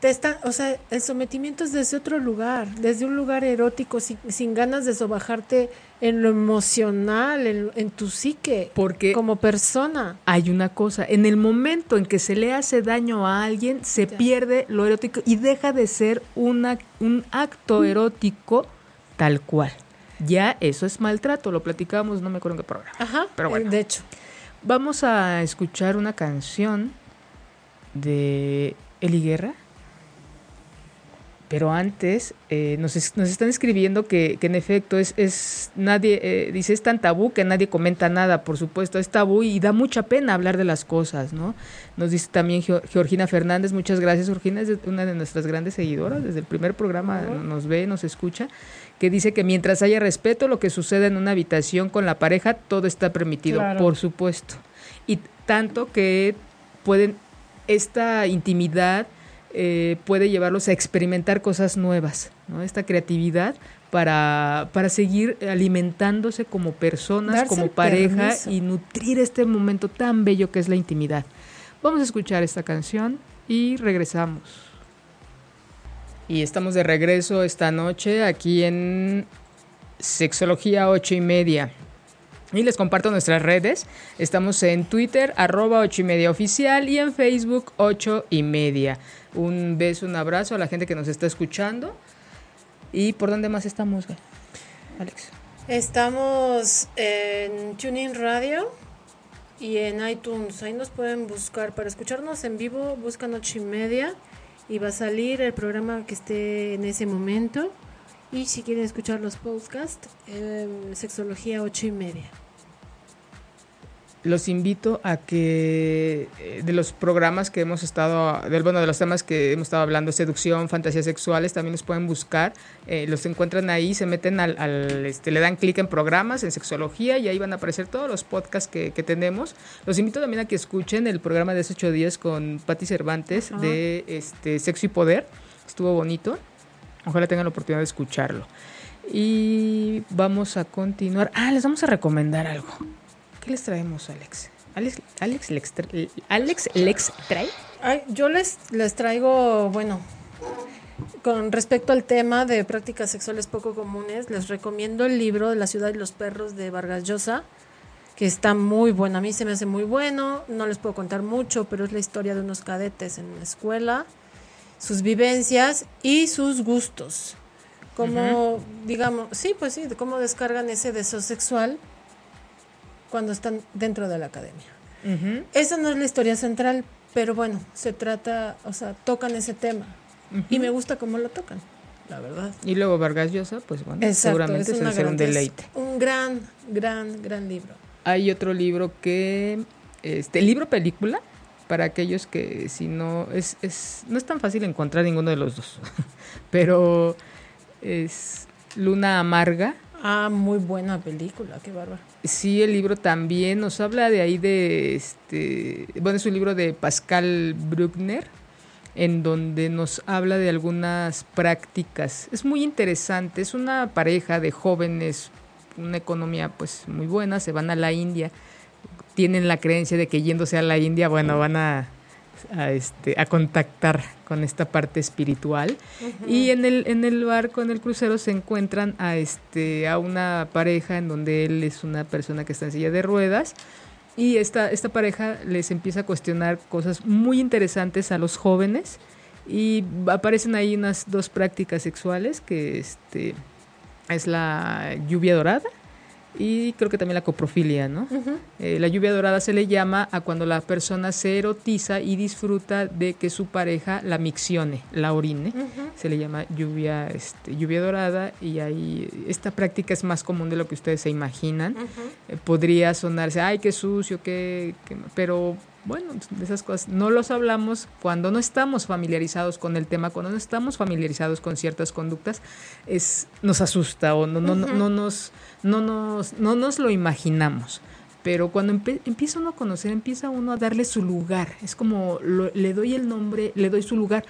te está, o sea, el sometimiento es desde otro lugar, desde un lugar erótico, sin, ganas de sobajarte en lo emocional, en, tu psique, porque como persona. Hay una cosa, en el momento en que se le hace daño a alguien, se pierde lo erótico y deja de ser una, un acto erótico tal cual. Ya eso es maltrato, lo platicábamos, no me acuerdo en qué programa. Ajá, pero bueno. De hecho. Vamos a escuchar una canción de Eli Guerra pero antes eh, nos, nos, están escribiendo que, que en efecto es, es nadie, eh, dice, es tan tabú que nadie comenta nada, por supuesto, es tabú y da mucha pena hablar de las cosas, ¿no? Nos dice también Georgina Fernández, muchas gracias, Georgina es una de nuestras grandes seguidoras, desde el primer programa nos ve, nos escucha, que dice que mientras haya respeto, lo que sucede en una habitación con la pareja, todo está permitido, por supuesto. Y tanto que pueden, esta intimidad eh, puede llevarlos a experimentar cosas nuevas, ¿no? Esta creatividad para, para seguir alimentándose como personas, como pareja y nutrir este momento tan bello que es la intimidad. Vamos a escuchar esta canción y regresamos. Y estamos de regreso esta noche aquí en Sexología 8 y media. Y les comparto nuestras redes. Estamos en Twitter, arroba 8 y media oficial, y en Facebook 8 y media. Un beso, un abrazo a la gente que nos está escuchando. ¿Y por dónde más estamos, Alex? Estamos en Tuning Radio y en iTunes. Ahí nos pueden buscar. Para escucharnos en vivo, buscan ocho y media y va a salir el programa que esté en ese momento. Y si quieren escuchar los podcasts, Sexología ocho y media los invito a que eh, de los programas que hemos estado, del, bueno, de los temas que hemos estado hablando, seducción, fantasías sexuales, también los pueden buscar, eh, los encuentran ahí, se meten al, este, le dan clic en programas, en sexología y ahí van a aparecer todos los podcasts que, tenemos. Los invito también a que escuchen el programa de hace ocho días con Patti Cervantes de este, Sexo y Poder, estuvo bonito, ojalá tengan la oportunidad de escucharlo. Y vamos a continuar. Ah, les vamos a recomendar algo. ¿Qué les traemos, Alex? Alex, Alex, Lex, Alex Lex trae. Ay, yo les, les traigo, bueno, con respecto al tema de prácticas sexuales poco comunes, les recomiendo el libro de La ciudad y los perros de Vargas Llosa, que está muy bueno. A mí se me hace muy bueno. No les puedo contar mucho, pero es la historia de unos cadetes en la escuela, sus vivencias y sus gustos. Como, digamos, sí, pues sí, de cómo descargan ese deseo sexual cuando están dentro de la academia. Esa no es la historia central, pero bueno, se trata, o sea, tocan ese tema. Y me gusta cómo lo tocan, la verdad. Y luego Vargas Llosa, pues bueno, seguramente es ser un deleite. un gran, gran, gran libro. Hay otro libro que, este, libro película, para aquellos que si no, es, es, no es tan fácil encontrar ninguno de los dos, pero es Luna Amarga Ah, muy buena película, qué bárbaro. Sí, el libro también nos habla de ahí de este, bueno, es un libro de Pascal Bruckner en donde nos habla de algunas prácticas. Es muy interesante, es una pareja de jóvenes, una economía pues muy buena, se van a la India, tienen la creencia de que yéndose a la India, bueno, van a a, este, a contactar con esta parte espiritual. Y en el, en el barco, en el crucero, se encuentran a, este, a una pareja en donde él es una persona que está en silla de ruedas. Y esta, esta pareja les empieza a cuestionar cosas muy interesantes a los jóvenes. Y aparecen ahí unas dos prácticas sexuales que este, es la lluvia dorada y creo que también la coprofilia, ¿no? Eh, la lluvia dorada se le llama a cuando la persona se erotiza y disfruta de que su pareja la miccione, la orine. Se le llama lluvia, este, lluvia dorada y ahí esta práctica es más común de lo que ustedes se imaginan. Eh, podría sonarse, ay, qué sucio, qué, qué... pero bueno, de esas cosas no los hablamos cuando no estamos familiarizados con el tema, cuando no estamos familiarizados con ciertas conductas, es nos asusta o no, no, no, nos, no, nos, no nos lo imaginamos. Pero cuando empieza uno a conocer, empieza uno a darle su lugar. Es como le doy el nombre, le doy su lugar.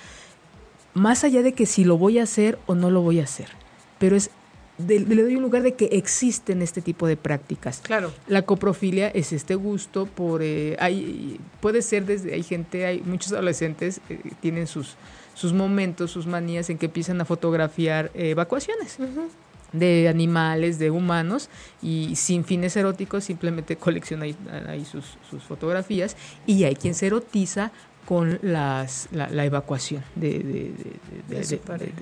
Más allá de que si lo voy a hacer o no lo voy a hacer. Pero es le doy un lugar de que existen este tipo de prácticas. Claro. La coprofilia es este gusto por eh, hay puede ser desde hay gente, hay muchos adolescentes eh, tienen sus sus momentos, sus manías en que empiezan a fotografiar eh, evacuaciones. de animales, de humanos, y sin fines eróticos, simplemente colecciona ahí, sus, sus, fotografías, y hay quien se erotiza con las, la, la evacuación de, de,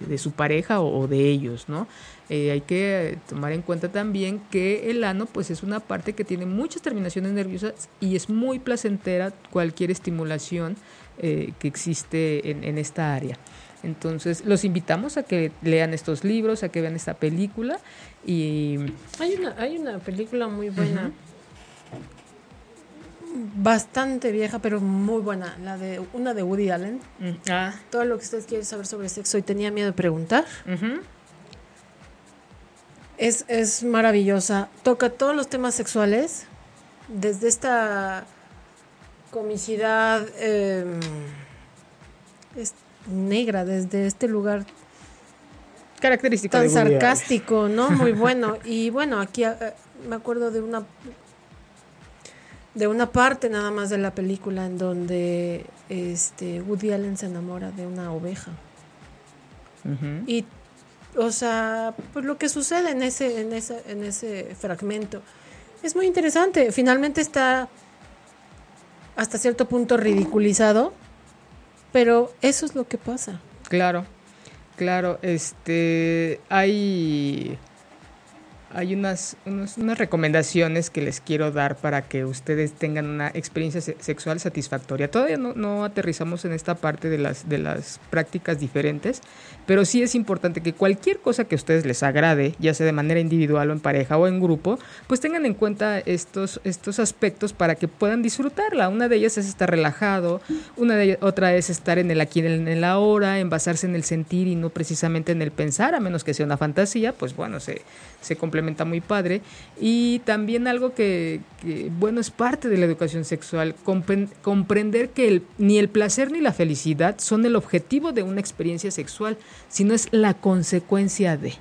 de, su pareja o, de ellos, ¿no? Eh, hay que tomar en cuenta también que el ano pues es una parte que tiene muchas terminaciones nerviosas y es muy placentera cualquier estimulación eh, que existe en, en, esta área. Entonces, los invitamos a que lean estos libros, a que vean esta película y... Hay una, hay una película muy buena. Bastante vieja, pero muy buena. La de una de Woody Allen. Mm, ah. Todo lo que ustedes quieren saber sobre sexo y tenía miedo de preguntar. es, es maravillosa. Toca todos los temas sexuales. Desde esta comicidad em, es negra, desde este lugar característico tan sarcástico, ¿no? Muy bueno. Y bueno, aquí eh, me acuerdo de una de una parte nada más de la película en donde este Woody Allen se enamora de una oveja. Y o sea, pues lo que sucede en ese en ese en ese fragmento es muy interesante. Finalmente está hasta cierto punto ridiculizado, pero eso es lo que pasa. Claro. Claro, este hay hay unas, unas recomendaciones que les quiero dar para que ustedes tengan una experiencia sexual satisfactoria. Todavía no, no, aterrizamos en esta parte de las, de las prácticas diferentes, pero sí es importante que cualquier cosa que a ustedes les agrade, ya sea de manera individual o en pareja o en grupo, pues tengan en cuenta estos, estos aspectos para que puedan disfrutarla. Una de ellas es estar relajado, una de ellas, otra es estar en el aquí, en el ahora, en basarse en el sentir y no precisamente en el pensar, a menos que sea una fantasía, pues bueno, se, se complementa muy padre. Y también algo que, bueno, es parte de la educación sexual, comprender que ni el placer ni la felicidad son el objetivo de una experiencia sexual, sino es la consecuencia de.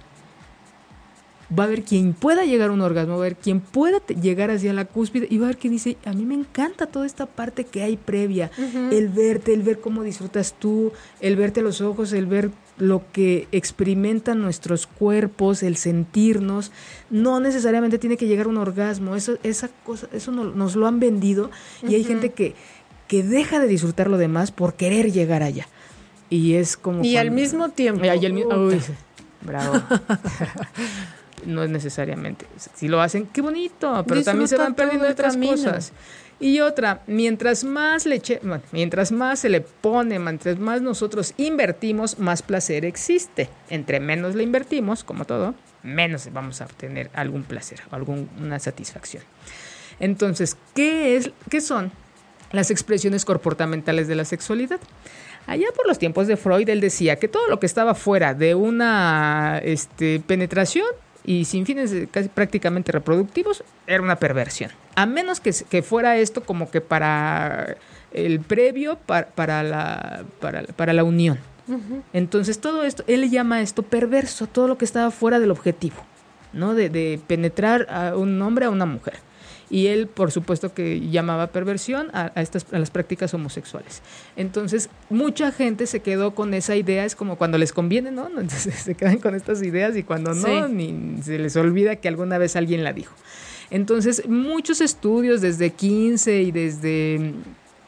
Va a haber quien pueda llegar a un orgasmo, va a haber quien pueda llegar hacia la cúspide y va a haber quien dice, a mí me encanta toda esta parte que hay previa, el verte, el ver cómo disfrutas tú, el verte a los ojos, el ver lo que experimentan nuestros cuerpos, el sentirnos, no necesariamente tiene que llegar a un orgasmo, eso, esa cosa, eso nos lo han vendido y hay gente que, que deja de disfrutar lo demás por querer llegar allá. Y es como... Y al mismo tiempo... bravo. no es necesariamente. Si lo hacen, qué bonito, pero también se van perdiendo otras cosas. Y otra, mientras más leche, mientras más se le pone, mientras más nosotros invertimos, más placer existe. Entre menos le invertimos, como todo, menos vamos a obtener algún placer o alguna satisfacción. Entonces, ¿qué, es, ¿qué son las expresiones comportamentales de la sexualidad? Allá por los tiempos de Freud, él decía que todo lo que estaba fuera de una este, penetración y sin fines casi prácticamente reproductivos, era una perversión. A menos que, que fuera esto como que para el previo, para, para, la, para, la unión. Entonces todo esto, él llama esto perverso, todo lo que estaba fuera del objetivo, ¿no? De, de penetrar a un hombre a una mujer y él por supuesto que llamaba perversión a, estas a las prácticas homosexuales. Entonces mucha gente se quedó con esa idea, es como cuando les conviene, ¿no? Entonces se quedan con estas ideas y cuando no, ni se les olvida que alguna vez alguien la dijo. Entonces muchos estudios desde 15 y desde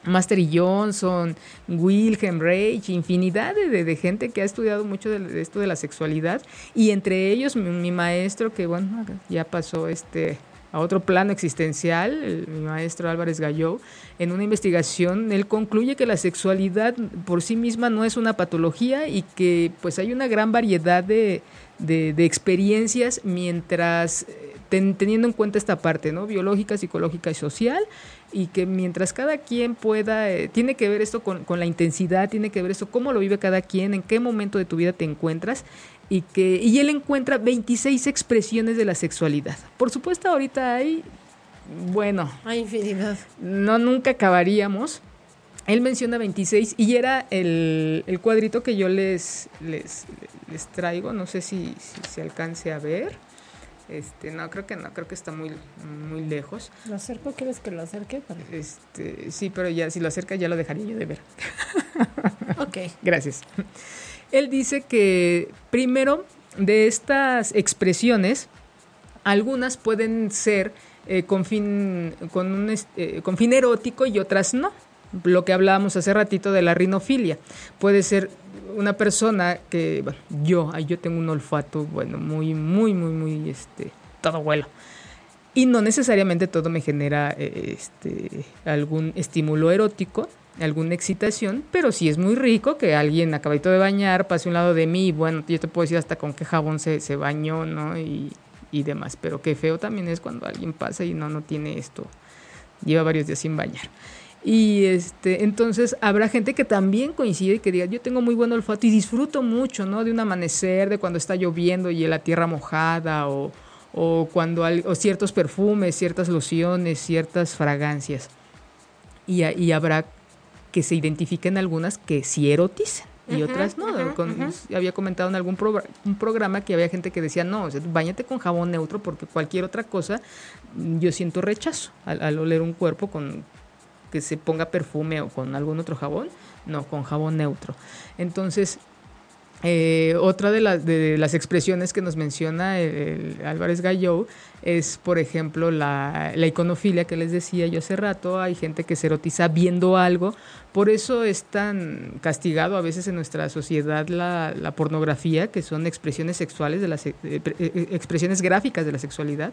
Master Johnson, Wilhelm Reich, infinidad de, de, gente que ha estudiado mucho de, esto de la sexualidad y entre ellos mi, mi, maestro que bueno ya pasó este a otro plano existencial, mi maestro Álvarez Galló, en una investigación, él concluye que la sexualidad por sí misma no es una patología y que pues hay una gran variedad de, de, experiencias mientras eh, teniendo en cuenta esta parte, ¿no? Biológica, psicológica y social, y que mientras cada quien pueda, eh, tiene que ver esto con, con, la intensidad, tiene que ver esto cómo lo vive cada quien, en qué momento de tu vida te encuentras, y que y él encuentra 26 expresiones de la sexualidad. Por supuesto, ahorita hay bueno, hay infinidad. No nunca acabaríamos. Él menciona 26 y era el, el cuadrito que yo les, les, les traigo, no sé si, se alcance a ver. Este, no, creo que no, creo que está muy, muy lejos. ¿Lo acerco? ¿Quieres que lo acerque? Este, sí, pero ya si lo acerca ya lo dejaría yo de ver. ok. Gracias. Él dice que primero de estas expresiones, algunas pueden ser eh, con, fin, con, un, eh, con fin erótico y otras no. Lo que hablábamos hace ratito de la rinofilia. Puede ser una persona que, bueno, yo, yo tengo un olfato, bueno, muy, muy, muy, muy, este, todo vuelo. Y no necesariamente todo me genera eh, este, algún estímulo erótico, alguna excitación, pero sí es muy rico que alguien acabadito de bañar pase un lado de mí, bueno, yo te puedo decir hasta con qué jabón se, se bañó, ¿no? Y, y demás, pero qué feo también es cuando alguien pasa y no, no tiene esto, lleva varios días sin bañar. Y este, entonces habrá gente que también coincide y que diga, yo tengo muy buen olfato y disfruto mucho, ¿no? De un amanecer, de cuando está lloviendo y la tierra mojada o, o cuando o ciertos perfumes, ciertas lociones, ciertas fragancias. Y, y habrá que se identifiquen algunas que sí erotizan y otras no. Había comentado en algún un programa que había gente que decía, no, o bañate con jabón neutro porque cualquier otra cosa mm, yo siento rechazo al, al, oler un cuerpo con que se ponga perfume o con algún otro jabón, no, con jabón neutro. Entonces, eh, otra de, de, las expresiones que nos menciona el, Álvarez Gallo es, por ejemplo, la, iconofilia que les decía yo hace rato. Hay gente que se erotiza viendo algo. Por eso es tan castigado a veces en nuestra sociedad la, pornografía, que son expresiones sexuales, de las, eh, eh, expresiones gráficas de la sexualidad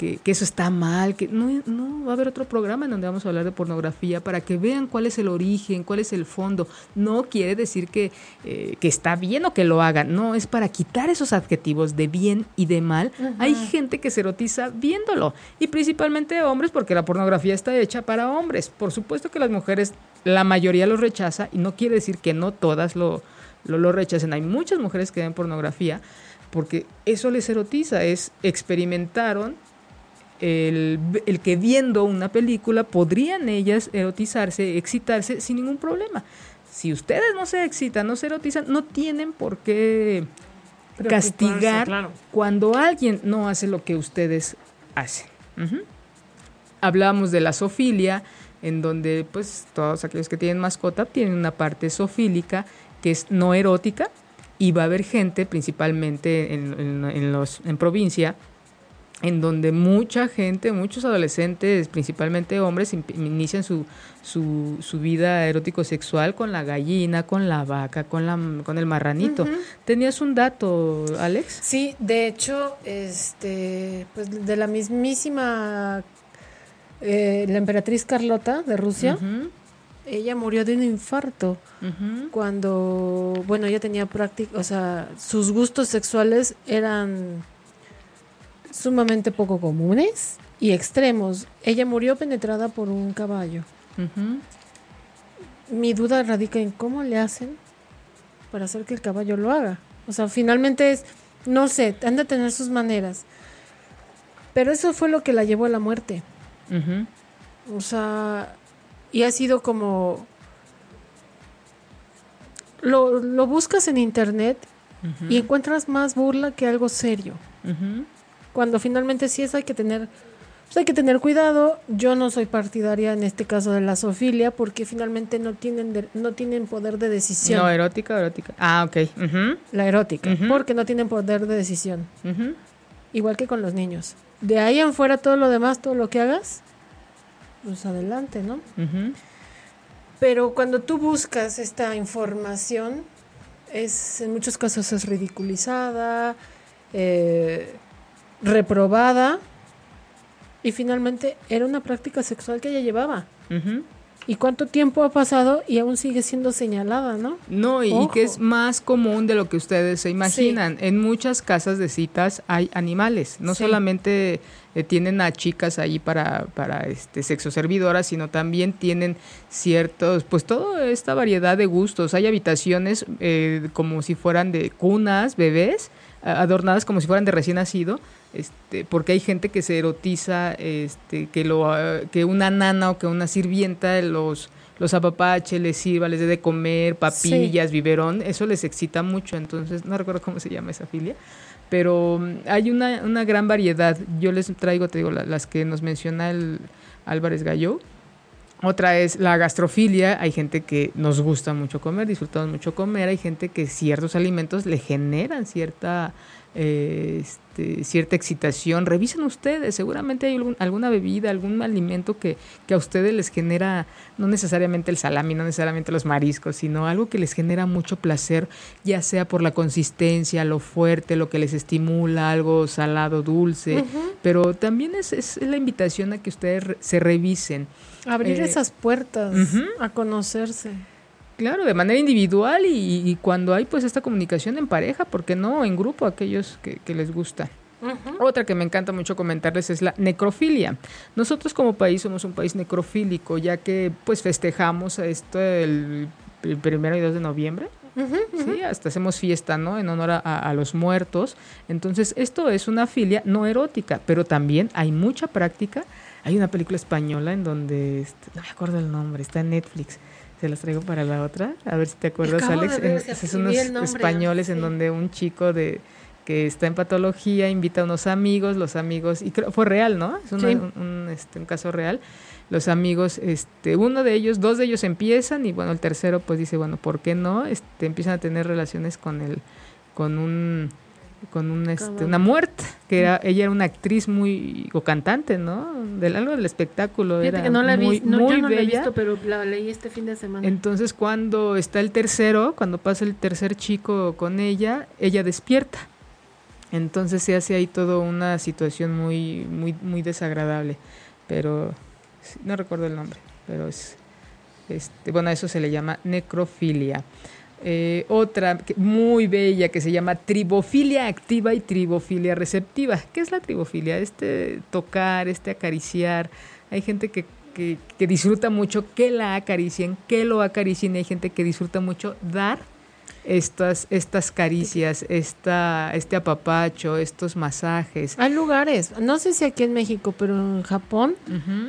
que, eso está mal, que no, no va a haber otro programa en donde vamos a hablar de pornografía para que vean cuál es el origen, cuál es el fondo. No quiere decir que, eh, que está bien o que lo hagan, no, es para quitar esos adjetivos de bien y de mal. Hay gente que se erotiza viéndolo y principalmente hombres porque la pornografía está hecha para hombres. Por supuesto que las mujeres, la mayoría lo rechaza y no quiere decir que no todas lo, lo, lo rechacen. Hay muchas mujeres que ven pornografía porque eso les erotiza, es experimentaron el, que viendo una película podrían ellas erotizarse, excitarse sin ningún problema. Si ustedes no se excitan, no se erotizan, no tienen por qué castigar cuando alguien no hace lo que ustedes hacen. Hablábamos de la sofilia, en donde pues todos aquellos que tienen mascota tienen una parte sofílica que es no erótica y va a haber gente, principalmente en, los, en provincia, en donde mucha gente, muchos adolescentes, principalmente hombres, inician su, su, su vida erótico-sexual con la gallina, con la vaca, con, la, con el marranito. ¿Tenías un dato, Alex? Sí, de hecho, este, pues de la mismísima, eh, la emperatriz Carlota de Rusia, ella murió de un infarto cuando, bueno, ella tenía práctica, o sea, sus gustos sexuales eran sumamente poco comunes y extremos. Ella murió penetrada por un caballo. Mi duda radica en cómo le hacen para hacer que el caballo lo haga. O sea, finalmente es, no sé, han de tener sus maneras. Pero eso fue lo que la llevó a la muerte. O sea, y ha sido como... Lo, lo buscas en internet y encuentras más burla que algo serio cuando finalmente sí es hay que tener pues hay que tener cuidado. Yo no soy partidaria en este caso de la zoofilia porque finalmente no tienen no tienen poder de decisión. No, erótica erótica. Ah, ok. La erótica, porque no tienen poder de decisión. Igual que con los niños. De ahí en fuera todo lo demás, todo lo que hagas, pues adelante, ¿no? Pero cuando tú buscas esta información, es en muchos casos es ridiculizada, eh, reprobada y finalmente era una práctica sexual que ella llevaba. ¿Y cuánto tiempo ha pasado y aún sigue siendo señalada, no? No, y, que es más común de lo que ustedes se imaginan. En muchas casas de citas hay animales, no solamente eh, tienen a chicas ahí para, para este sexo servidoras, sino también tienen ciertos, pues toda esta variedad de gustos. Hay habitaciones eh, como si fueran de cunas, bebés, adornadas como si fueran de recién nacido, este, porque hay gente que se erotiza, este, que lo, que una nana o que una sirvienta los, los apapache, les sirva, les dé de comer, papillas, biberón, eso les excita mucho, entonces no recuerdo cómo se llama esa filia, pero mm, hay una, una gran variedad. Yo les traigo, te digo, las que nos menciona el Álvarez Gallo. Otra es la gastrofilia. Hay gente que nos gusta mucho comer, disfrutamos mucho comer. Hay gente que ciertos alimentos le generan cierta eh, este, cierta excitación, revisen ustedes, seguramente hay alguna bebida, algún alimento que, que, a ustedes les genera, no necesariamente el salami, no necesariamente los mariscos, sino algo que les genera mucho placer, ya sea por la consistencia, lo fuerte, lo que les estimula, algo salado, dulce, pero también es, es, la invitación a que ustedes se revisen. Abrir eh, esas puertas, a conocerse. Claro, de manera individual y, cuando hay pues esta comunicación en pareja, porque no en grupo, aquellos que, les gusta. Otra que me encanta mucho comentarles es la necrofilia. Nosotros como país somos un país necrofílico, ya que pues festejamos esto el, primero y 2 de noviembre. Sí, hasta hacemos fiesta, ¿no? En honor a, los muertos. Entonces, esto es una filia no erótica, pero también hay mucha práctica. Hay una película española en donde, este, no me acuerdo el nombre, está en Netflix, se las traigo para la otra. A ver si te acuerdas, Alex. es unos españoles en donde un chico de que está en patología invita a unos amigos, los amigos, y creo, fue real, ¿no? Es un, este, un caso real. Los amigos, este, uno de ellos, dos de ellos empiezan y bueno, el tercero pues dice, bueno, ¿por qué no? Este, empiezan a tener relaciones con el, con un con un, este, una muerte, que era, ella era una actriz muy, o cantante, ¿no? Del algo del espectáculo, era que no la muy, no, muy yo no bella. La he visto, pero la leí este fin de semana. Entonces cuando está el tercero, cuando pasa el tercer chico con ella, ella despierta. Entonces se hace ahí todo una situación muy, muy, muy desagradable, pero no recuerdo el nombre, pero es, este, bueno, a eso se le llama necrofilia. Eh, otra muy bella que se llama tribofilia activa y tribofilia receptiva. ¿Qué es la tribofilia? Este tocar, este acariciar. Hay gente que, que, disfruta mucho que la acaricien, que lo acaricien. Hay gente que disfruta mucho dar estas, estas caricias, esta, este apapacho, estos masajes. Hay lugares, no sé si aquí en México, pero en Japón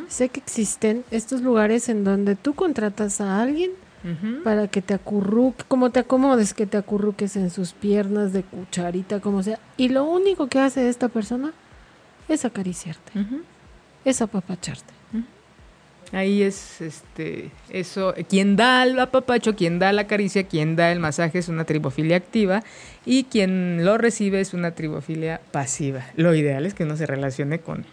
sé que existen estos lugares en donde tú contratas a alguien para que te acurruque, como te acomodes, que te acurruques en sus piernas de cucharita, como sea. Y lo único que hace esta persona es acariciarte, es apapacharte. Ahí es este eso, quien da el apapacho, quien da la caricia, quien da el masaje es una tribofilia activa y quien lo recibe es una tribofilia pasiva. Lo ideal es que uno se relacione con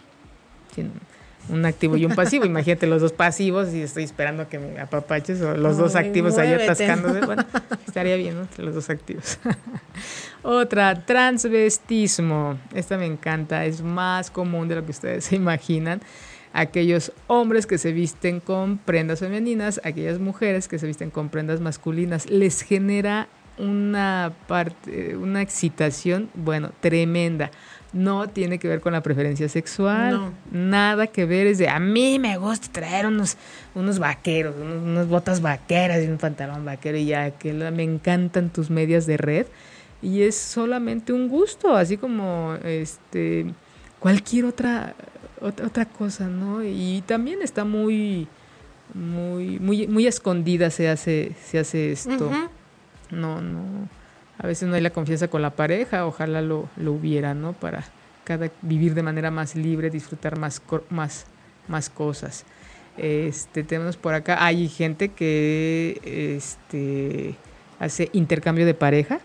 un activo y un pasivo. Imagínate los dos pasivos y estoy esperando que me apapaches o los dos activos ahí atascándose. Bueno, estaría bien, ¿no? Los dos activos. Otra, transvestismo. Esta me encanta, es más común de lo que ustedes se imaginan. Aquellos hombres que se visten con prendas femeninas, aquellas mujeres que se visten con prendas masculinas, les genera una parte, una excitación, bueno, tremenda no tiene que ver con la preferencia sexual. Nada que ver. Es de a mí me gusta traer unos, unos vaqueros, unos, botas vaqueras y un pantalón vaquero y ya, que me encantan tus medias de red. Y es solamente un gusto, así como este cualquier otra, otra, cosa, ¿no? Y también está muy, muy, muy, muy escondida se hace, se hace esto. No, no a veces no hay la confianza con la pareja, ojalá lo, lo hubiera, ¿no? Para cada vivir de manera más libre, disfrutar más, más, más cosas. Este, tenemos por acá, hay gente que este, hace intercambio de pareja.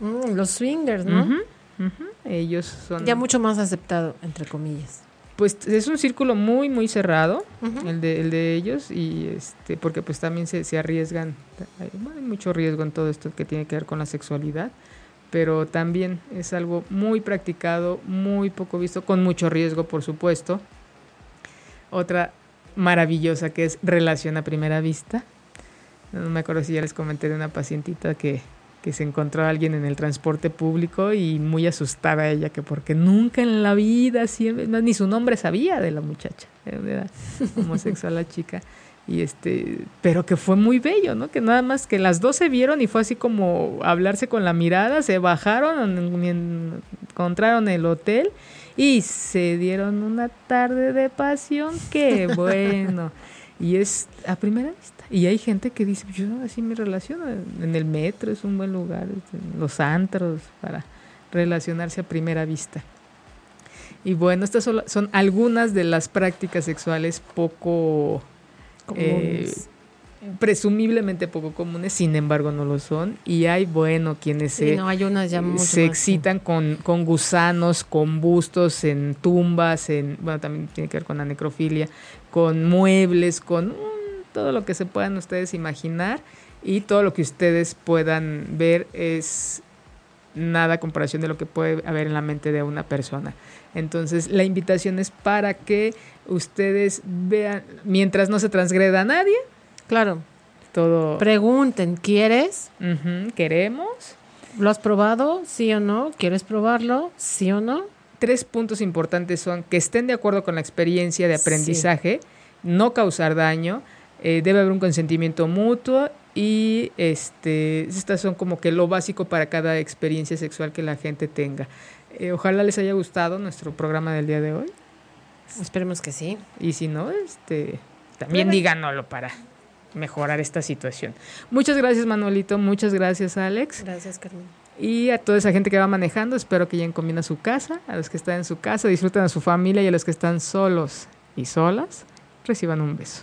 Mm, los swingers, ¿no? Ellos son... Ya mucho más aceptado, entre comillas pues es un círculo muy muy cerrado el de el de ellos y este porque pues también se, se arriesgan hay, mucho riesgo en todo esto que tiene que ver con la sexualidad pero también es algo muy practicado muy poco visto con mucho riesgo por supuesto. Otra maravillosa que es relación a primera vista. No me acuerdo si ya les comenté de una pacientita que que se encontró a alguien en el transporte público y muy asustada ella, que porque nunca en la vida, siempre, ni su nombre sabía de la muchacha, era homosexual la chica. Y este, pero que fue muy bello, ¿no? Que nada más que las dos se vieron y fue así como hablarse con la mirada, se bajaron, encontraron el hotel y se dieron una tarde de pasión, qué bueno. Y es a primera vista. Y hay gente que dice, yo así me relaciono. En el metro es un buen lugar, los antros, para relacionarse a primera vista. Y bueno, estas son, algunas de las prácticas sexuales poco... Eh, presumiblemente poco comunes, sin embargo no lo son. Y hay, bueno, quienes se, se excitan con, con, gusanos, con bustos en tumbas, en, bueno, también tiene que ver con la necrofilia, con muebles, con todo lo que se puedan ustedes imaginar y todo lo que ustedes puedan ver es nada a comparación de lo que puede haber en la mente de una persona. Entonces, la invitación es para que ustedes vean, mientras no se transgreda a nadie, Claro. Todo. Pregunten, ¿quieres? ¿Queremos? ¿Lo has probado? ¿Sí o no? ¿Quieres probarlo? ¿Sí o no? Tres puntos importantes son que estén de acuerdo con la experiencia de aprendizaje, no causar daño, eh, debe haber un consentimiento mutuo y este, estas son como que lo básico para cada experiencia sexual que la gente tenga. Eh, ojalá les haya gustado nuestro programa del día de hoy. Esperemos que sí. Y si no, este, también díganoslo para mejorar esta situación. Muchas gracias Manuelito, muchas gracias Alex. Gracias Carmen. Y a toda esa gente que va manejando, espero que lleguen con a su casa, a los que están en su casa, disfruten a su familia y a los que están solos y solas, reciban un beso.